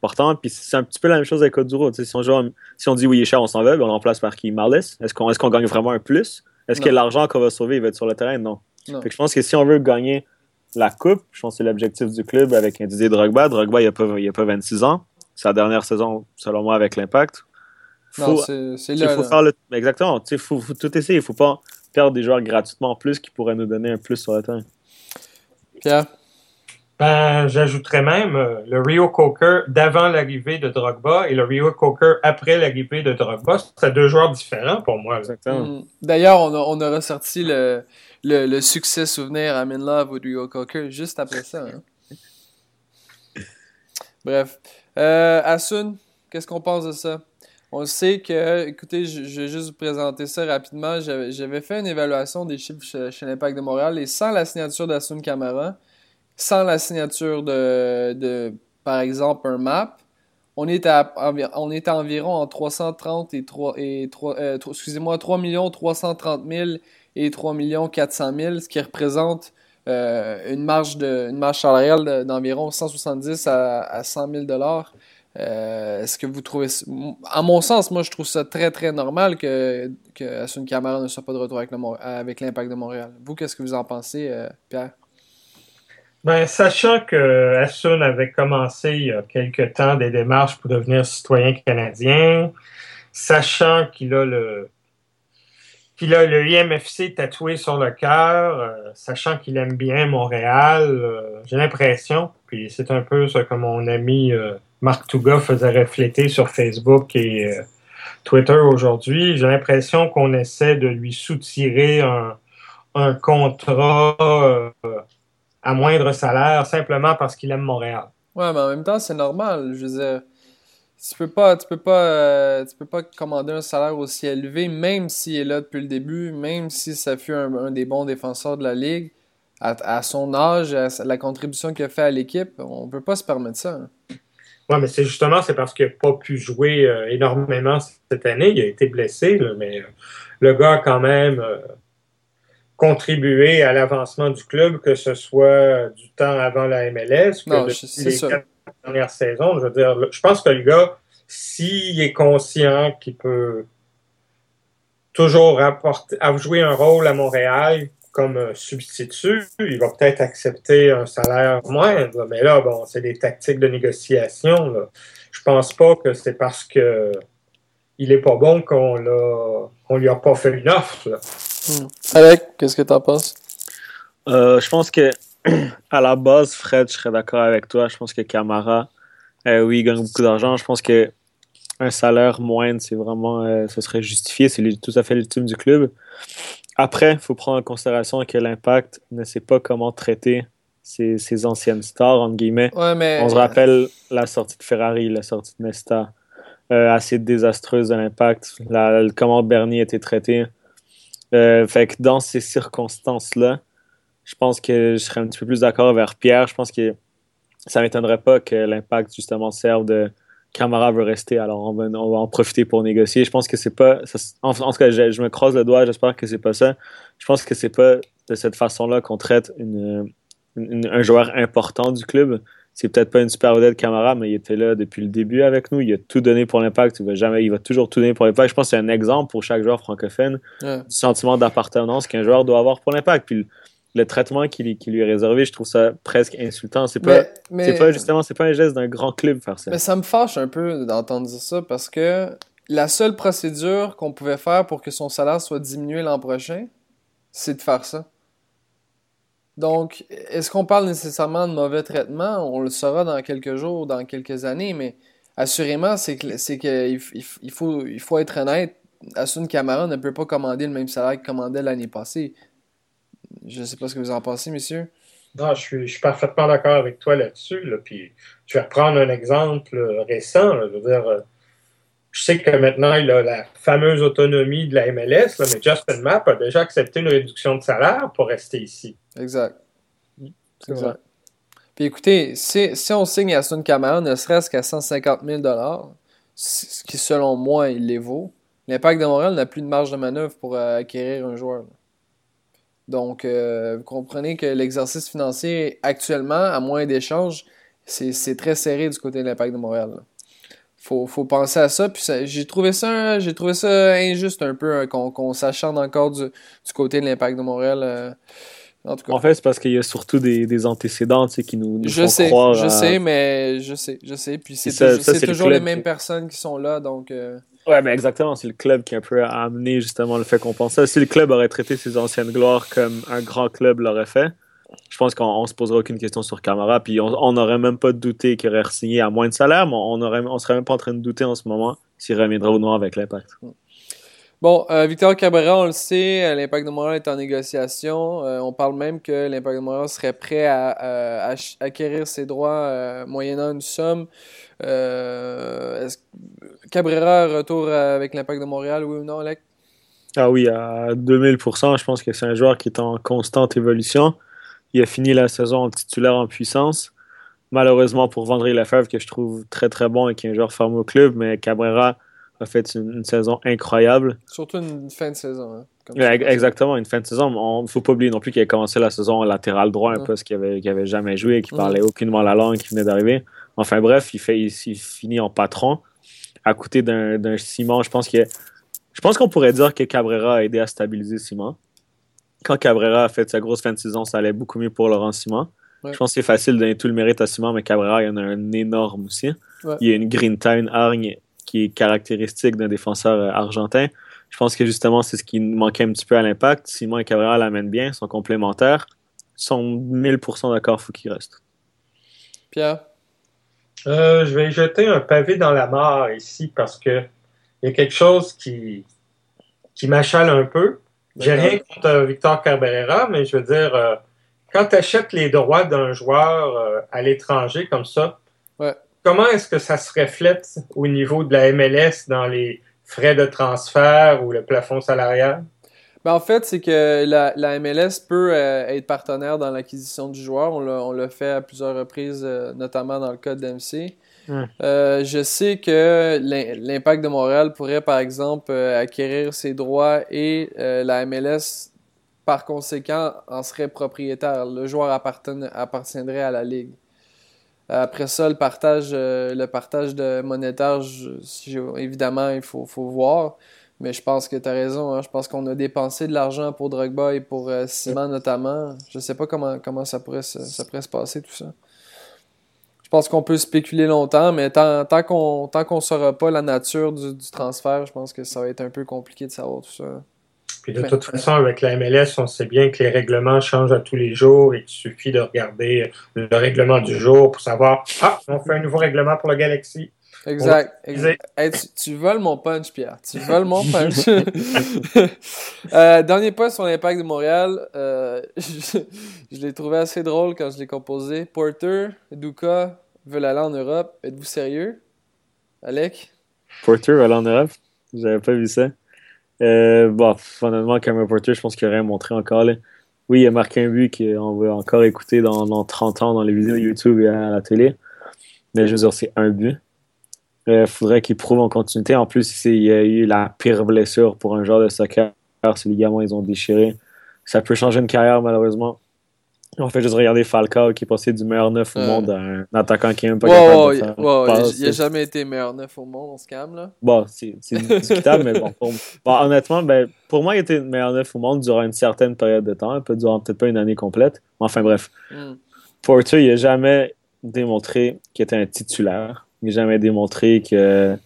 important. Puis c'est un petit peu la même chose avec Oduro. Si on, si on dit oui, il est cher, on s'en va, ben, on remplace par qui Marles. Est-ce qu'on est qu'on gagne vraiment un plus? Est-ce que l'argent qu'on va sauver il va être sur le terrain? Non. je pense que si on veut gagner la coupe, je pense que c'est l'objectif du club avec un Didier Drogba. Drogba, il n'a pas, a pas 26 ans sa dernière saison, selon moi, avec l'impact. Faut, c'est là. Faut faire le, exactement. Il faut, tout essayer. Il ne faut pas perdre des joueurs gratuitement en plus qui pourraient nous donner un plus sur le terrain. Pierre? Ben, j'ajouterais même euh, le Rio Coker d'avant l'arrivée de Drogba et le Rio Coker après l'arrivée de Drogba. C'est deux joueurs différents pour moi. Exactement. Mm. D'ailleurs, on a, on a ressorti le, le, succès souvenir à In Love ou Rio Coker juste après ça. Hein. Bref. Euh, Asun, qu'est-ce qu'on pense de ça? On sait que, écoutez, je, vais juste vous présenter ça rapidement. J'avais fait une évaluation des chiffres chez, l'Impact de Montréal et sans la signature d'Asun Camara, sans la signature de, par exemple, un map, on est à, on est environ en 330 et 3, et 3 euh, excusez-moi, 3 330 000 et 3 400 000, ce qui représente euh, une marge de une marge salariale d'environ 170 à, à 100 000 dollars. Euh, est-ce que vous trouvez. À mon sens, moi, je trouve ça très, très normal que, que Asun Kamara ne soit pas de retour avec, l'Impact de Montréal. Vous, qu'est-ce que vous en pensez, euh, Pierre? Ben, sachant que Asun avait commencé il y a quelque temps des démarches pour devenir citoyen canadien, sachant qu'il a le qu'il a le IMFC tatoué sur le cœur, euh, sachant qu'il aime bien Montréal, j'ai l'impression, puis c'est un peu ce que mon ami Marc Touga faisait refléter sur Facebook et euh, Twitter aujourd'hui. J'ai l'impression qu'on essaie de lui soutirer un, un contrat euh, à moindre salaire simplement parce qu'il aime Montréal. Ouais, mais en même temps, c'est normal. Je veux tu peux pas, tu peux pas, euh, tu peux pas commander un salaire aussi élevé, même s'il est là depuis le début, même si ça fut un, des bons défenseurs de la ligue. À, son âge, à la contribution qu'il a fait à l'équipe, on peut pas se permettre ça. Hein. Oui, mais c'est justement c'est parce qu'il n'a pas pu jouer euh, énormément cette année. Il a été blessé, mais euh, le gars a quand même euh, contribué à l'avancement du club, que ce soit du temps avant la MLS, que depuis les quatre dernières saisons. Je veux dire, je pense que le gars, s'il est conscient qu'il peut toujours apporter, jouer un rôle à Montréal, comme substitut, il va peut-être accepter un salaire moindre, mais là, bon, c'est des tactiques de négociation. Là. Je pense pas que c'est parce que il est pas bon qu'on l'a qu'on lui a pas fait une offre. Hmm. Alec, qu'est-ce que tu en penses? Euh, je pense que à la base, Fred, je serais d'accord avec toi. Je pense que Camara, euh, oui, il gagne beaucoup d'argent. Je pense que un salaire moindre, c'est vraiment, euh, ce serait justifié. C'est tout à fait l'ultime du club. Après, il faut prendre en considération que l'impact ne sait pas comment traiter ses, anciennes stars, entre guillemets. On se rappelle la sortie de Ferrari, la sortie de Nesta, euh, assez désastreuse de l'impact, comment Bernie a été traité. Fait que dans ces circonstances-là, je pense que je serais un petit peu plus d'accord vers Pierre. Je pense que ça m'étonnerait pas que l'impact, justement, serve de Camara veut rester, alors on va, on va, en profiter pour négocier. Je pense que c'est pas. en, tout cas, je, me croise le doigt, j'espère que c'est pas ça. Je pense que c'est pas de cette façon-là qu'on traite une, un joueur important du club. C'est peut-être pas une super vedette Camara, mais il était là depuis le début avec nous. Il a tout donné pour l'impact. Il va jamais, il va toujours tout donner pour l'impact. Je pense que c'est un exemple pour chaque joueur francophone du sentiment d'appartenance qu'un joueur doit avoir pour l'impact. Puis le traitement qui, lui est réservé, je trouve ça presque insultant. C'est pas, pas justement, c'est pas un geste d'un grand club faire ça. Mais ça me fâche un peu d'entendre dire ça parce que la seule procédure qu'on pouvait faire pour que son salaire soit diminué l'an prochain, c'est de faire ça. Donc, est-ce qu'on parle nécessairement de mauvais traitement? On le saura dans quelques jours, dans quelques années, mais assurément, c'est qu'il il, faut, il faut être honnête. Asun Camara ne peut pas commander le même salaire qu'il commandait l'année passée. Je ne sais pas ce que vous en pensez, messieurs. Non, je suis, je suis parfaitement d'accord avec toi là-dessus. Puis, je vais prendre un exemple récent. Je veux dire, euh, je sais que maintenant, il a la fameuse autonomie de la MLS, mais Justin Mapp a déjà accepté une réduction de salaire pour rester ici. Exact. exact. Puis écoutez, si, si on signe à Sun Camara, ne serait-ce qu'à 150 000 ce qui selon moi, il les vaut, l'Impact de Montréal n'a plus de marge de manœuvre pour euh, acquérir un joueur. Donc, euh, vous comprenez que l'exercice financier actuellement, à moins d'échanges, c'est très serré du côté de l'Impact de Montréal. Faut, faut penser à ça. Puis j'ai trouvé ça j'ai trouvé ça injuste un peu hein, qu'on s'acharne encore du, côté de l'Impact de Montréal. Euh, en, tout cas. en fait, c'est parce qu'il y a surtout des, antécédents qui nous, je font sais, croire. Je sais, mais je sais, je sais. Puis c'est toujours les mêmes personnes qui sont là, donc. Euh, Ouais, mais exactement. C'est le club qui a un peu amené justement le fait qu'on pensait. Si le club aurait traité ses anciennes gloires comme un grand club l'aurait fait, je pense qu'on se poserait aucune question sur Camara. Puis on n'aurait même pas douté qu'il aurait signé à moins de salaire, mais on on serait même pas en train de douter en ce moment s'il reviendrait au noir avec l'impact. Bon, euh, Victor Cabrera, on le sait, euh, l'impact de Montréal est en négociation. Euh, on parle même que l'impact de Montréal serait prêt à, acquérir ses droits moyennant une somme. Est-ce Cabrera retour avec l'impact de Montréal, oui ou non, Alec? Ah oui, à 2000%. Je pense que c'est un joueur qui est en constante évolution. Il a fini la saison en titulaire en puissance. Malheureusement pour Vendry Lefebvre, que je trouve très très bon et qui est un joueur formé au club, mais Cabrera a fait une, saison incroyable. Surtout une fin de saison. Hein, exactement, une fin de saison. Il ne faut pas oublier non plus qu'il a commencé la saison latéral droit, un poste qu'il n'avait avait jamais joué, qu'il parlait aucunement la langue, qui venait d'arriver. Enfin bref, il, fait, il, finit en patron à côté d'un Simon. Je pense que je pense qu'on pourrait dire que Cabrera a aidé à stabiliser Simon. Quand Cabrera a fait sa grosse fin de saison, ça allait beaucoup mieux pour Laurent Simon. Je pense que c'est facile de donner tout le mérite à Simon, mais Cabrera, il y en a un énorme aussi. Il y a une green time hargne qui est caractéristique d'un défenseur euh, argentin. Je pense que justement, c'est ce qui manquait un petit peu à l'impact. Simon et Cabrera l'amènent bien, sont complémentaires. Sont 1000% d'accord, il faut qu'ils restent. Pierre? Euh, je vais jeter un pavé dans la mare ici parce que il y a quelque chose qui, qui m'achale un peu. J'ai rien contre euh, Victor Cabrera, mais je veux dire, euh, quand tu achètes les droits d'un joueur euh, à l'étranger comme ça, comment est-ce que ça se reflète au niveau de la MLS dans les frais de transfert ou le plafond salarial? Ben en fait, c'est que la, la, MLS peut être partenaire dans l'acquisition du joueur. On l'a fait à plusieurs reprises, notamment dans le cas d'MC. Euh, je sais que l'Impact de Montréal pourrait, par exemple, euh, acquérir ses droits et euh, la MLS, par conséquent, en serait propriétaire. Le joueur appartiendrait à la Ligue. Après ça, le partage, le partage de monétaire, évidemment, il faut, voir. Mais je pense que tu as raison. Hein. Je pense qu'on a dépensé de l'argent pour Drogba et pour Simon notamment. Je sais pas comment, comment ça, pourrait ça pourrait se passer tout ça. Je pense qu'on peut spéculer longtemps, mais tant, tant qu'on ne saura pas la nature du, transfert, je pense que ça va être un peu compliqué de savoir tout ça. Puis de toute façon, avec la MLS, on sait bien que les règlements changent à tous les jours et qu'il suffit de regarder le règlement du jour pour savoir Ah, on fait un nouveau règlement pour le Galaxy. Exact. tu, voles mon punch, Pierre. Tu voles mon [laughs] punch. [laughs] Euh, dernier point sur l'impact de Montréal. Euh, [laughs] je, l'ai trouvé assez drôle quand je l'ai composé. Porter, Duka veulent aller en Europe. Êtes-vous sérieux? Alec? Porter veut aller en Europe? J'avais pas vu ça. Euh, bon, fondamentalement, Cameron Porter, je pense qu'il aurait montré encore. Là. Oui, il a marqué un but qu'on va encore écouter dans, dans 30 ans dans les vidéos YouTube et à la télé. Mais je veux dire, c'est un but. Il euh, faudrait qu'il prouve en continuité. En plus, il y a eu la pire blessure pour un joueur de soccer. Ces ligaments, ils ont déchiré. Ça peut changer une carrière, malheureusement. En fait, juste regarder Falcao qui est passé du meilleur neuf au monde à un attaquant qui est même pas capable de faire wow, Il n'a jamais été meilleur neuf au monde, on se calme là. Bon, c'est discutable, mais bon, honnêtement, ben, pour moi, il était meilleur neuf au monde durant une certaine période de temps, peut durant peut-être pas une année complète. Enfin bref. Mm. Porter, il n'a jamais démontré qu'il était un titulaire. Il n'a jamais démontré que,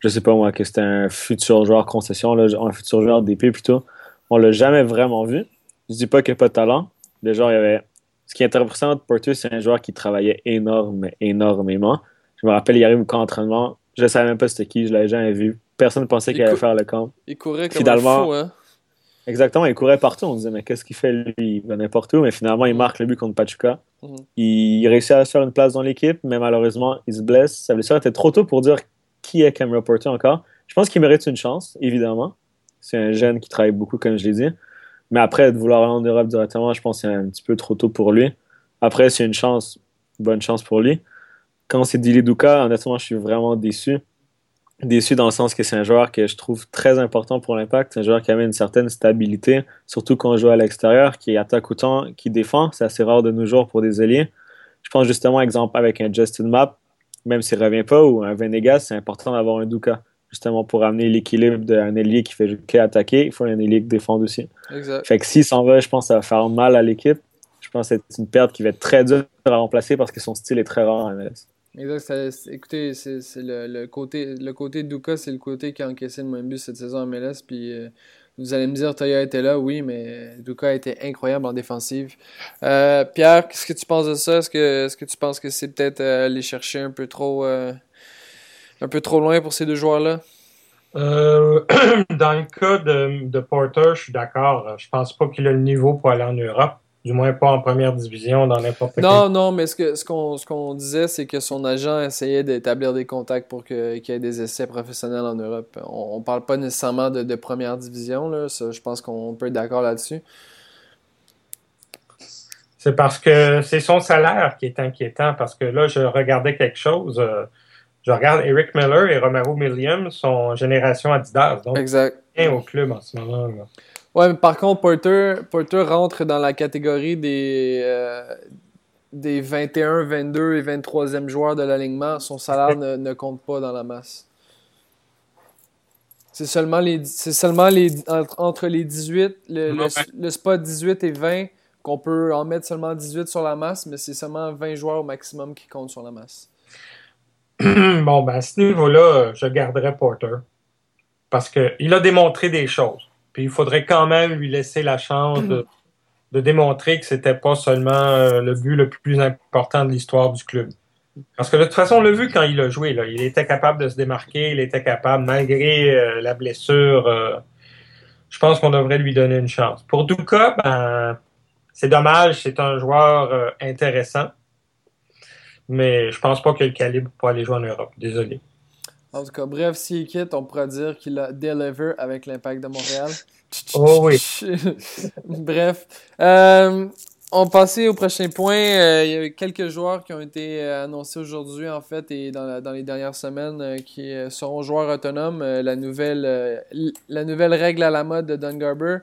je sais pas moi, que c'était un futur joueur concession, là, un futur joueur d'épée plutôt. On l'a jamais vraiment vu. Je dis pas qu'il n'a pas de talent. Le joueur, il avait. Ce qui est intéressant de Porter, c'est un joueur qui travaillait énorme, énormément. Je me rappelle, il arrive au camp d'entraînement. Je ne savais même pas c'était qui, je l'avais jamais vu. Personne ne pensait qu'il allait faire le camp. Il courait comme Finalement, un fou, hein? Exactement, il courait partout. On disait, mais qu'est-ce qu'il fait lui? Il va n'importe où, mais finalement, il marque le but contre Pachuca. Mhm. Il réussit à se faire une place dans l'équipe, mais malheureusement, il se blesse. Sa blessure était trop tôt pour dire qui est Cameron Porter encore. Je pense qu'il mérite une chance, évidemment. C'est un jeune qui travaille beaucoup, comme je l'ai dit. Mais après, de vouloir aller en Europe directement, je pense que c'est un petit peu trop tôt pour lui. Après, c'est une chance, bonne chance pour lui. Quand c'est Dili Duka, honnêtement, je suis vraiment déçu déçu dans le sens que c'est un joueur que je trouve très important pour l'impact. C'est un joueur qui avait une certaine stabilité, surtout quand on joue à l'extérieur, qui attaque autant, qui défend. C'est assez rare de nos jours pour des alliés. Je pense justement, exemple, avec un Justin Map, même s'il ne revient pas, ou un Venegas, c'est important d'avoir un Duka, justement pour amener l'équilibre d'un ailier qui fait que attaquer. Il faut un ailier qui défende aussi. Exact. Fait que s'il s'en va, je pense que ça va faire mal à l'équipe. Je pense que c'est une perte qui va être très dure à remplacer parce que son style est très rare en MLS. Exact. écoutez, c'est le, côté le côté de Duka, c'est le côté qui a encaissé le moins de buts cette saison en MLS. Puis euh, vous allez me dire, Toya était là, oui, mais Duka a été incroyable en défensive. Euh, Pierre, qu'est-ce que tu penses de ça? Est-ce que, que tu penses que c'est peut-être euh, aller chercher un peu trop un peu trop loin pour ces deux joueurs-là? [clears throat] dans le cas de, de Porter, je suis d'accord. Je pense pas qu'il a le niveau pour aller en Europe. Du moins pas en première division, dans n'importe quel... Non, non, mais ce qu'on ce qu'on disait, c'est que son agent essayait d'établir des contacts pour qu'il y ait des essais professionnels en Europe. On, ne parle pas nécessairement de, première division, là. je pense qu'on peut être d'accord là-dessus. C'est parce que c'est son salaire qui est inquiétant, parce que là, je regardais quelque chose. Euh, je regarde Eric Miller et Romero Williams sont génération Adidas. Donc, exact. au club en ce moment. Là. Ouais, mais par contre, Porter, Porter rentre dans la catégorie des, euh, des 21, 22 et 23e joueurs de l'alignement, son salaire ne, compte pas dans la masse. C'est seulement les c'est seulement les entre, les 18, le, le, spot 18 et 20 qu'on peut en mettre seulement 18 sur la masse, mais c'est seulement 20 joueurs au maximum qui comptent sur la masse. [clears throat] bon, ben à ce niveau-là, je garderai Porter. Parce qu'il a démontré des choses. Puis il faudrait quand même lui laisser la chance de, démontrer que c'était pas seulement euh, le but le plus important de l'histoire du club. Parce que de toute façon, on l'a vu quand il a joué. Il était capable de se démarquer, il était capable, malgré euh, la blessure. Euh, je pense qu'on devrait lui donner une chance. Pour Duka, ben, c'est dommage, c'est un joueur intéressant. Mais je pense pas qu'il ait le calibre pour aller jouer en Europe. Désolé. En tout cas, bref, s'il quitte, on pourra dire qu'il a deliver avec l'impact de Montréal. [laughs] Oh oui. [laughs] bref. Euh, on passait au prochain point. Euh, il y a quelques joueurs qui ont été euh, annoncés aujourd'hui, en fait, et dans, dans les dernières semaines, qui seront joueurs autonomes. la, nouvelle, la nouvelle règle à la mode de Don Garber.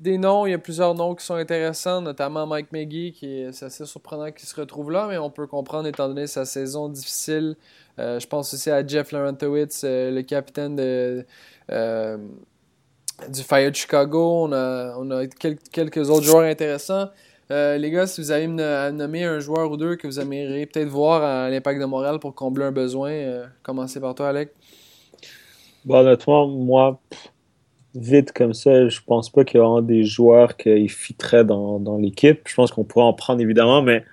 Des noms, il y a plusieurs noms qui sont intéressants, notamment Mike McGee, qui est, assez surprenant qu'il se retrouve là, mais on peut comprendre étant donné sa saison difficile euh, je pense aussi à Jeff Laurentowitz, euh, le capitaine de, euh, du Fire de Chicago. On a, quelques autres joueurs intéressants. les gars, si vous avez à nommer un joueur ou deux que vous aimeriez peut-être voir à l'Impact de Montréal pour combler un besoin, commencez par toi, Alec. Bon, honnêtement, moi, vite comme ça, je pense pas qu'il y aura des joueurs qui fitteraient dans, dans l'équipe. Je pense qu'on pourrait en prendre évidemment, mais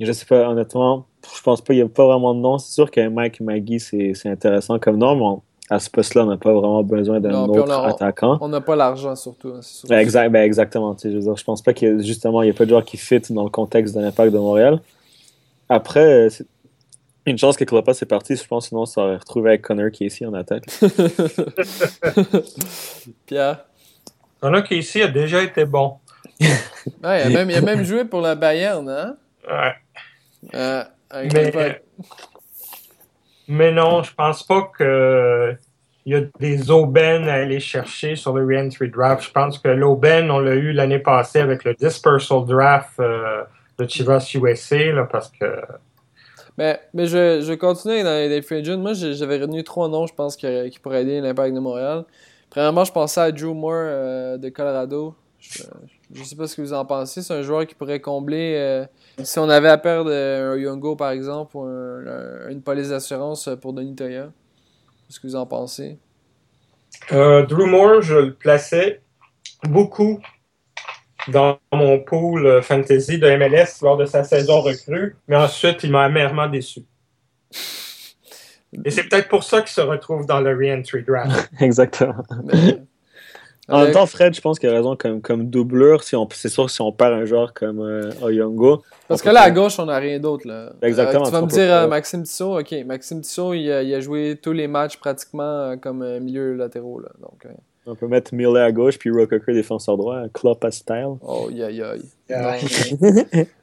je sais pas, honnêtement, je pense pas, qu'il n'y a pas vraiment de nom. C'est sûr qu'un Mike Maggie, c'est intéressant comme nom, mais à ce poste-là, on n'a pas vraiment besoin d'un autre attaquant. On n'a pas l'argent surtout. Hein, exact, ben exactement. Je, veux dire, je pense pas qu'il y justement, il n'y a pas de joueurs qui fit dans le contexte de l'impact de Montréal. Après, une chance que Klopas est parti, je pense, sinon ça aurait retrouvé avec Connor Casey en attaque. [laughs] Pierre? Connor Casey a déjà été bon. ouais, il, a même, il a même joué pour la Bayern, hein? Ouais. Euh, mais, non, je pense pas que il y a des aubaines à aller chercher sur le re-entry draft. Je pense que l'aubaine, on l'a eu l'année passée avec le dispersal draft euh, de Chivas USA, parce que. Mais, mais je, je continue dans les free agents. Moi, j'avais retenu trois noms, je pense, qui, pourraient aider l'impact de Montréal. Premièrement, je pensais à Drew Moore euh, de Colorado. Je, je sais pas ce que vous en pensez. C'est un joueur qui pourrait combler. Euh, si on avait à perdre euh, un Yongo, par exemple, ou une police d'assurance pour Denis Toya. Qu'est-ce que vous en pensez? Drew Moore, je le plaçais beaucoup dans mon pool fantasy de MLS lors de sa saison recrue, mais ensuite, il m'a amèrement déçu. Et c'est peut-être pour ça qu'il se retrouve dans le re-entry draft. [laughs] Exactement. En même temps, Fred, je pense qu'il a raison comme, comme doublure. Si on, c'est sûr si on perd un joueur comme euh, Oyongo. Parce que là, à gauche, on n'a rien d'autre. Là. Exactement. Euh, tu vas me dire euh, Maxime Tissot. Ok, Maxime Tissot, il a, il a, joué tous les matchs pratiquement euh, comme milieu latéraux. Là. Donc, On peut mettre Millet à gauche puis Rococker défenseur droit, Klopp à style. Oh, aïe aïe aïe.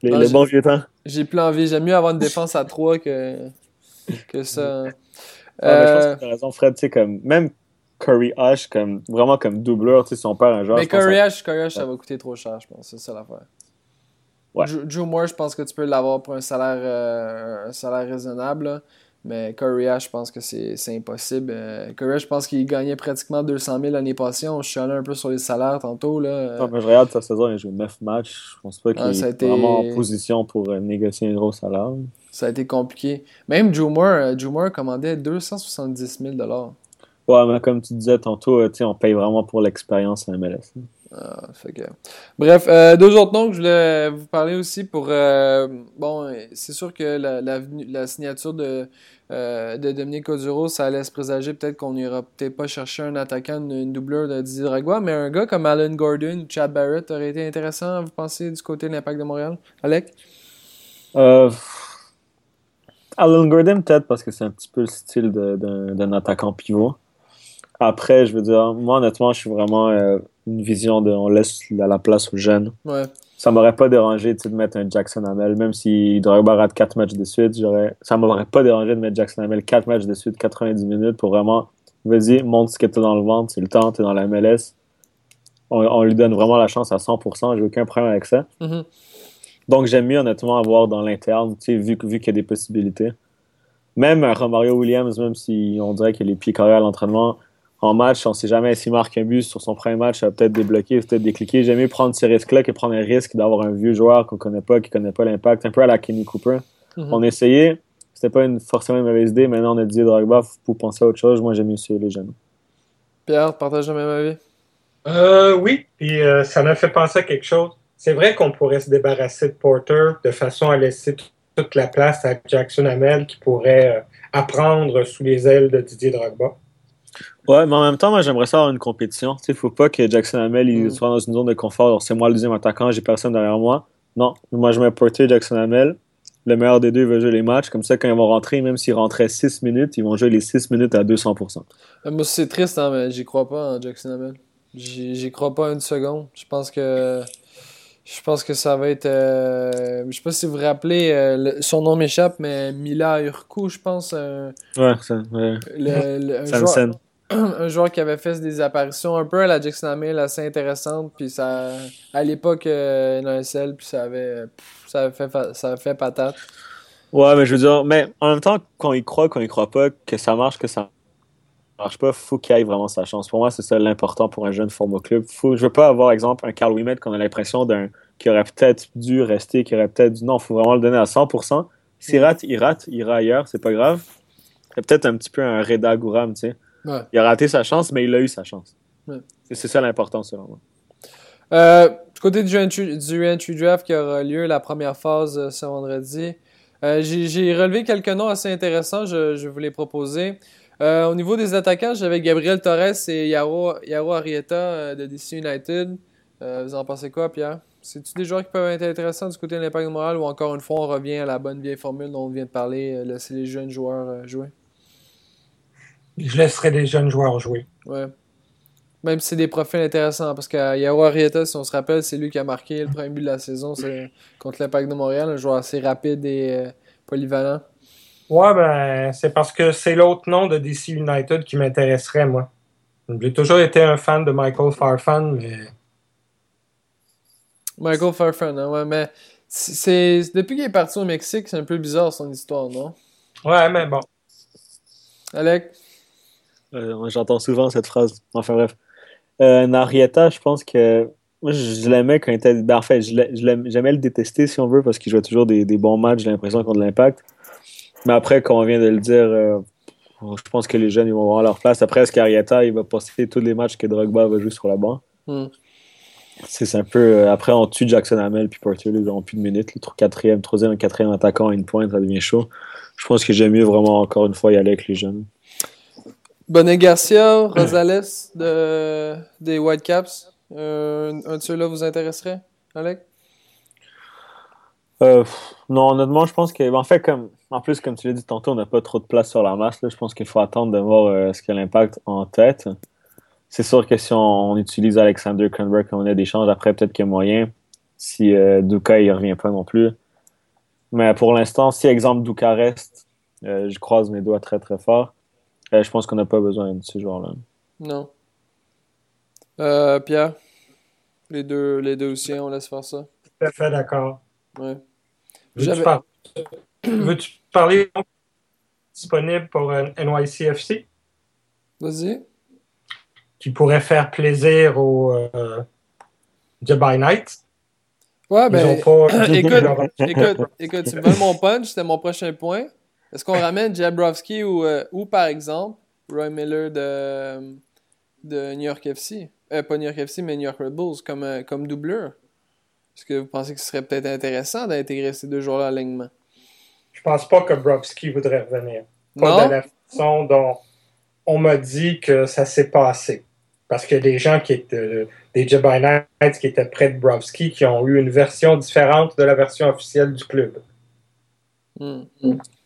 le bon vieux temps. J'ai plus envie. J'aime mieux avoir une défense à 3 que, que ça. Ah, je pense que tu as raison, Fred. Tu sais, comme, même Curry Hush comme vraiment comme doubleur, tu sais, son père un joueur. Mais Curry Hush, Curry ça va coûter trop cher, je pense. C'est ça l'affaire. Ouais. Drew Moore, je pense que tu peux l'avoir pour un salaire, euh, un salaire raisonnable. Mais Curry Hush, je pense que c'est impossible. Euh, Curry Hush, je pense qu'il gagnait pratiquement 200 000 l'année passée. On allé un peu sur les salaires tantôt. Là. Non, mais je regarde sa saison, il a joué 9 matchs. Je pense pas qu'il est été... vraiment en position pour euh, négocier un gros salaire. Ça a été compliqué. Même Drew Moore commandait 270 000 Ouais, mais comme tu disais tantôt, euh, on paye vraiment pour l'expérience à MLS. Ah, Bref, euh, deux autres noms que je voulais vous parler aussi pour. Euh, bon, c'est sûr que la, signature de, de Dominique Oduro, ça laisse présager peut-être qu'on n'ira peut-être pas chercher un attaquant, une, doubleur de Didier Dragua, mais un gars comme Alan Gordon Chad Barrett aurait été intéressant, vous pensez, du côté de l'Impact de Montréal? Alec? Alan Gordon, peut-être parce que c'est un petit peu le style d'un attaquant pivot. Après, je veux dire, moi, honnêtement, je suis vraiment euh, une vision de on laisse la, place aux jeunes. Ouais. Ça m'aurait pas dérangé de mettre un Jackson Hamel, même s'il devrait rate 4 matchs de suite. Ça m'aurait pas dérangé de mettre Jackson Hamel 4 matchs de suite, 90 minutes pour vraiment, vas-y, montre ce que tu dans le ventre, c'est le temps, tu es dans la MLS. On, lui donne vraiment la chance à 100%, j'ai aucun problème avec ça. Mm-hmm. Donc, j'aime mieux honnêtement avoir dans l'interne, vu, vu qu'il y a des possibilités. Même un Romario Williams, même si on dirait qu'il est pieds carrés à l'entraînement, en match, on ne sait jamais s'il marque un but sur son premier match, ça va peut-être débloquer, peut-être décliquer. J'aime mieux prendre ces risques-là que prendre un risque d'avoir un vieux joueur qu'on connaît pas, qui connaît pas l'impact, un peu à la Kenny Cooper. Mm-hmm. On a essayé, c'était pas une, forcément une mauvaise idée. Maintenant, on a dit Drogba pour penser à autre chose. Moi, j'aime mieux essayer les jeunes. Pierre, partage la même avis? Euh, oui, puis euh, ça m'a fait penser à quelque chose. C'est vrai qu'on pourrait se débarrasser de Porter de façon à laisser toute la place à Jackson Hamel qui pourrait euh, apprendre sous les ailes de Didier Drogba. Ouais, mais en même temps, moi, j'aimerais ça avoir une compétition. Il ne faut pas que Jackson Hamel il mm. soit dans une zone de confort. C'est moi le deuxième attaquant, j'ai personne derrière moi. Non, moi, je mets Porter Jackson Hamel. Le meilleur des deux va jouer les matchs. Comme ça, quand ils vont rentrer, même s'ils rentraient 6 minutes, ils vont jouer les 6 minutes à 200%. Moi, c'est triste, hein, mais j'y crois pas en Jackson Hamel. J'y crois pas une seconde. Je pense que je pense que ça va être. Euh, je sais pas si vous vous rappelez, euh, son nom m'échappe, mais Mila Urku, je pense. ouais, ça. Ouais. Le, un, joueur, un, joueur, qui avait fait des apparitions un peu à la Jackson Hamel assez intéressantes. Puis ça. À l'époque, euh, NSL, puis ça avait. ça avait fait, ça avait fait patate. Ouais, mais je veux dire, mais en même temps, quand il croit, quand il croit pas, que ça marche, que ça marche pas, faut qu'il ait vraiment sa chance. Pour moi, c'est ça l'important pour un jeune format club. Faut, je veux pas avoir, exemple, un Carl Wimet qu'on a l'impression d'un qui aurait peut-être dû rester, qui aurait peut-être dû. Non, faut vraiment le donner à 100%. S'il rate, il rate, il ira ailleurs, c'est pas grave. C'est peut-être un petit peu un Reda Gouram, tu sais. Il a raté sa chance, mais il a eu sa chance. C'est ça l'important, selon moi. Euh, du côté du entry, draft qui aura lieu, la première phase euh, ce vendredi, euh, j'ai relevé quelques noms assez intéressants, je, je vous les proposer. Euh, au niveau des attaquants, j'avais Gabriel Torres et Yaro, Yaro Arrieta euh, de DC United. Vous en pensez quoi, Pierre? C'est-tu des joueurs qui peuvent être intéressants du côté de l'impact moral ou encore une fois on revient à la bonne vieille formule dont on vient de parler, laisser les jeunes joueurs jouer? Je laisserai les jeunes joueurs jouer. Ouais. Même si c'est des profils intéressants, parce que Yaro Arrieta, si on se rappelle, c'est lui qui a marqué le premier but de la saison contre l'impact de Montréal, un joueur assez rapide et polyvalent. Ouais, ben, c'est parce que c'est l'autre nom de DC United qui m'intéresserait, moi. J'ai toujours été un fan de Michael Farfan, mais. Michael Farfan, hein, ouais, mais c'est depuis qu'il est parti au Mexique, c'est un peu bizarre son histoire, non? Ouais, mais bon. Alec? Euh, j'entends souvent cette phrase. Enfin bref. Euh, Narieta, je pense que. Moi, je, l'aimais quand il était. Ben, en fait, j'aimais le détester si on veut, parce qu'il jouait toujours des, des bons matchs, j'ai l'impression, contre l'impact. Mais après, comme on vient de le dire, euh, je pense que les jeunes ils vont avoir leur place. Après, Scarietta, il va passer tous les matchs que Drogba va jouer sur la banc? Hmm. C'est un peu. Euh, après, on tue Jackson Hamel puis Portier, ils n'auront plus de minutes. Le quatrième, troisième, quatrième attaquant à une pointe, ça devient chaud. Je pense que j'aime mieux vraiment encore une fois y aller avec les jeunes. Bonnet Garcia, [clears throat] Rosales de, des Whitecaps. Euh, un de ceux-là vous intéresserait, Alec? Euh, non, honnêtement, je pense que. En fait, comme en plus, comme tu l'as dit tantôt, on n'a pas trop de place sur la masse. Je pense qu'il faut attendre de voir euh, ce qu'il l'impact en tête. C'est sûr que si on, utilise Alexander Kronberg comme on a d'échange, après, peut-être qu'il y a moyen. Si euh, Duka, il revient pas non plus. Mais pour l'instant, si, exemple, Duka reste, euh, je croise mes doigts très, très fort. Je pense qu'on n'a pas besoin de ce joueur-là. Non. Pierre, les deux, les deux aussi, on laisse faire ça. Tout à fait d'accord. Ouais. Veux-tu [clears throat] parler disponible pour un NYCFC? Vas-y. Qui pourrait faire plaisir aux euh, Dubai Knights. Ouais, ben, [clears throat] [coughs] écoute, écoute, écoute, tu me donnes mon punch, c'était mon prochain point. Est-ce qu'on ramène Jabrowski ou, euh, ou, par exemple, Roy Miller de, de New York FC? Euh, pas New York FC, mais New York Red Bulls comme, euh, comme doubleur? Est-ce que vous pensez que ce serait peut-être intéressant d'intégrer ces deux joueurs-là à l'alignement? je pense pas que Brovski voudrait revenir. Pas de la façon dont on m'a dit que ça s'est passé. Parce que des gens qui étaient des Knights qui étaient près de Brovski qui ont eu une version différente de la version officielle du club. Hmm.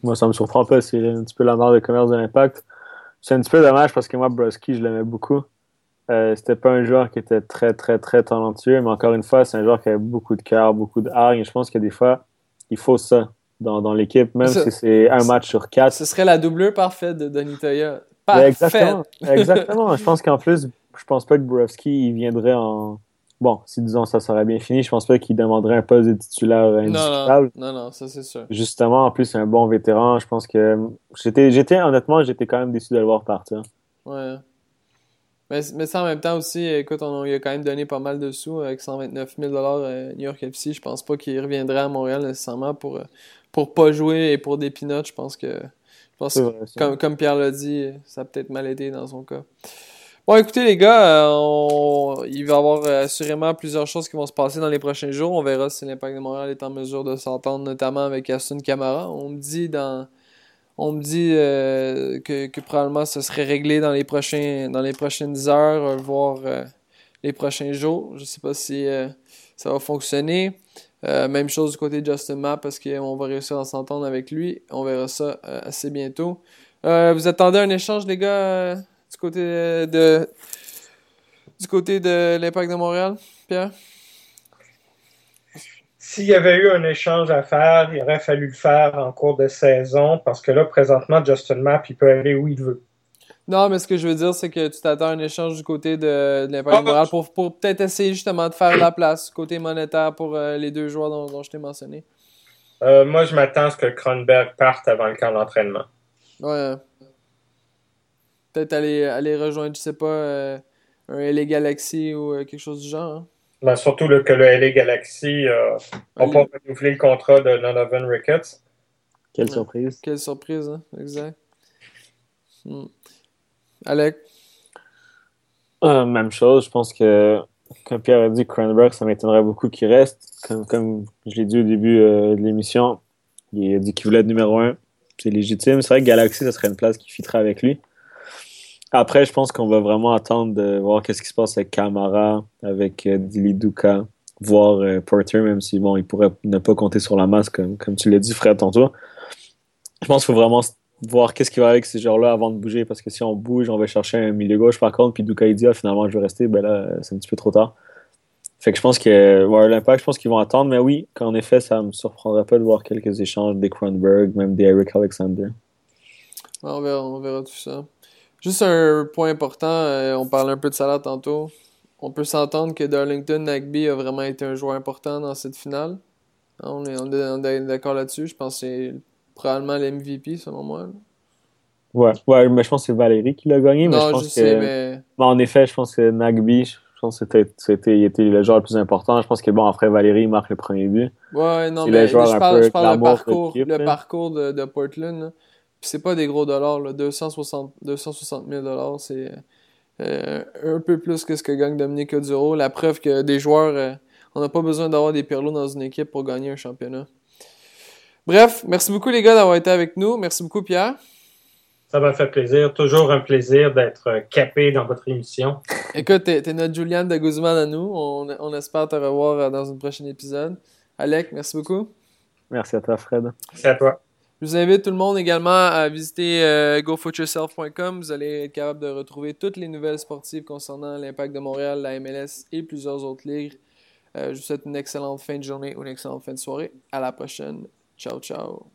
Moi, ça me surprend pas. C'est un petit peu la mort de commerce de l'impact. C'est un petit peu dommage parce que moi, Brovski, je l'aimais beaucoup. Euh, c'était pas un joueur qui était très, très, très talentueux, mais encore une fois, c'est un joueur qui avait beaucoup de cœur, beaucoup de hargne. Je pense que des fois, il faut ça dans, dans l'équipe, même si c'est un match sur quatre. Ce serait la doublure parfaite de Toya. Exactement. exactement. je pense qu'en plus, je pense pas que Borowski viendrait en bon, si disons ça serait bien fini, je pense pas qu'il demanderait un poste de titulaire indiscutable. Non, non, ça c'est sûr. Justement, en plus, c'est un bon vétéran. Je pense que j'étais, j'étais honnêtement, j'étais quand même déçu de le voir partir. Ouais. Mais, mais ça en même temps aussi, écoute, on, il a quand même donné pas mal de sous avec 129 000 à New York FC. Je pense pas qu'il reviendrait à Montréal nécessairement pour, pour pas jouer et pour des peanuts. Je pense que, je pense comme, comme Pierre l'a dit, ça a peut-être mal aidé dans son cas. Bon, écoutez, les gars, euh, il va y avoir euh, assurément plusieurs choses qui vont se passer dans les prochains jours. On verra si l'Impact de Montréal est en mesure de s'entendre, notamment avec Aston Camara. On me dit dans. On me dit euh, que, probablement ce serait réglé dans les, prochains, dans les prochaines heures, voire les prochains jours. Je sais pas si ça va fonctionner. même chose du côté de Justin Mapp parce qu'on va réussir à s'entendre avec lui. On verra ça assez bientôt. vous attendez un échange, les gars du côté de du côté de l'Impact de Montréal, Pierre? S'il y avait eu un échange à faire, il aurait fallu le faire en cours de saison parce que là, présentement, Justin Mapp, il peut aller où il veut. Non, mais ce que je veux dire, c'est que tu t'attends à un échange du côté de, l'Impact de Montréal pour, pour peut-être essayer justement de faire la place côté monétaire pour euh, les deux joueurs dont, je t'ai mentionné. Euh, moi, je m'attends à ce que Kronberg parte avant le camp d'entraînement. Ouais. Peut-être aller, aller rejoindre, je sais pas, euh, un LA Galaxy ou euh, quelque chose du genre. Hein. Ben, surtout le, que le LA Galaxy euh, n'a pas renouvelé le contrat de Donovan Ricketts. Quelle surprise. Quelle surprise, hein? exact. Hmm. Alec? même chose, je pense que, comme Pierre a dit, Cranberg, ça m'étonnerait beaucoup qu'il reste. Comme, comme je l'ai dit au début de l'émission, il a dit qu'il voulait être numéro un. C'est légitime. C'est vrai que Galaxy, ça serait une place qui fitterait avec lui. Après, je pense qu'on va vraiment attendre de voir qu'est-ce qui se passe avec Camara, avec euh, Dili Duka, voir euh, Porter, même si bon, il pourrait ne pas compter sur la masse, comme, comme tu l'as dit, Fred, tantôt. Je pense qu'il faut vraiment voir qu'est-ce qui va avec ces joueurs-là avant de bouger, parce que si on bouge, on va chercher un milieu gauche par contre, puis Duka il dit ah, finalement je vais rester, ben là, c'est un petit peu trop tard. Fait que je pense que l'impact, je pense qu'ils vont attendre, mais oui, qu'en effet, ça me surprendrait pas de voir quelques échanges des Kronberg, même des Eric Alexander. On verra, on verra tout ça. Juste un point important, euh, on parlait un peu de salaire tantôt. On peut s'entendre que Darlington Nagby a vraiment été un joueur important dans cette finale. On est, on est, d'accord là-dessus. Je pense que c'est probablement l'MVP selon moi. Ouais, ouais, mais je pense que c'est Valérie qui l'a gagné. Mais je pense sais, mais... en effet, je pense que Nagby, je pense que c'était, c'était, il était le joueur le plus important. Je pense que bon, après Valérie, il marque le premier but. Ouais, non, mais je parle, je parle le parcours, le parcours de, de Portland c'est pas des gros dollars, là. 260, 260 000 dollars, c'est euh, un peu plus que ce que gagne Dominique Oduro. La preuve que des joueurs, euh, on n'a pas besoin d'avoir des perlos dans une équipe pour gagner un championnat. Bref, merci beaucoup les gars d'avoir été avec nous. Merci beaucoup Pierre. Ça m'a fait plaisir. Toujours un plaisir d'être capé dans votre émission. [laughs] Écoute, t'es, es notre Julian de Guzman à nous. On, on espère te revoir dans un prochain épisode. Alec, merci beaucoup. Merci à toi, Fred. Merci à toi. Je vous invite tout le monde également à visiter euh, gofootyourself.com. Vous allez être capable de retrouver toutes les nouvelles sportives concernant l'Impact de Montréal, la MLS et plusieurs autres ligues. Euh, je vous souhaite une excellente fin de journée ou une excellente fin de soirée. À la prochaine. Ciao, ciao.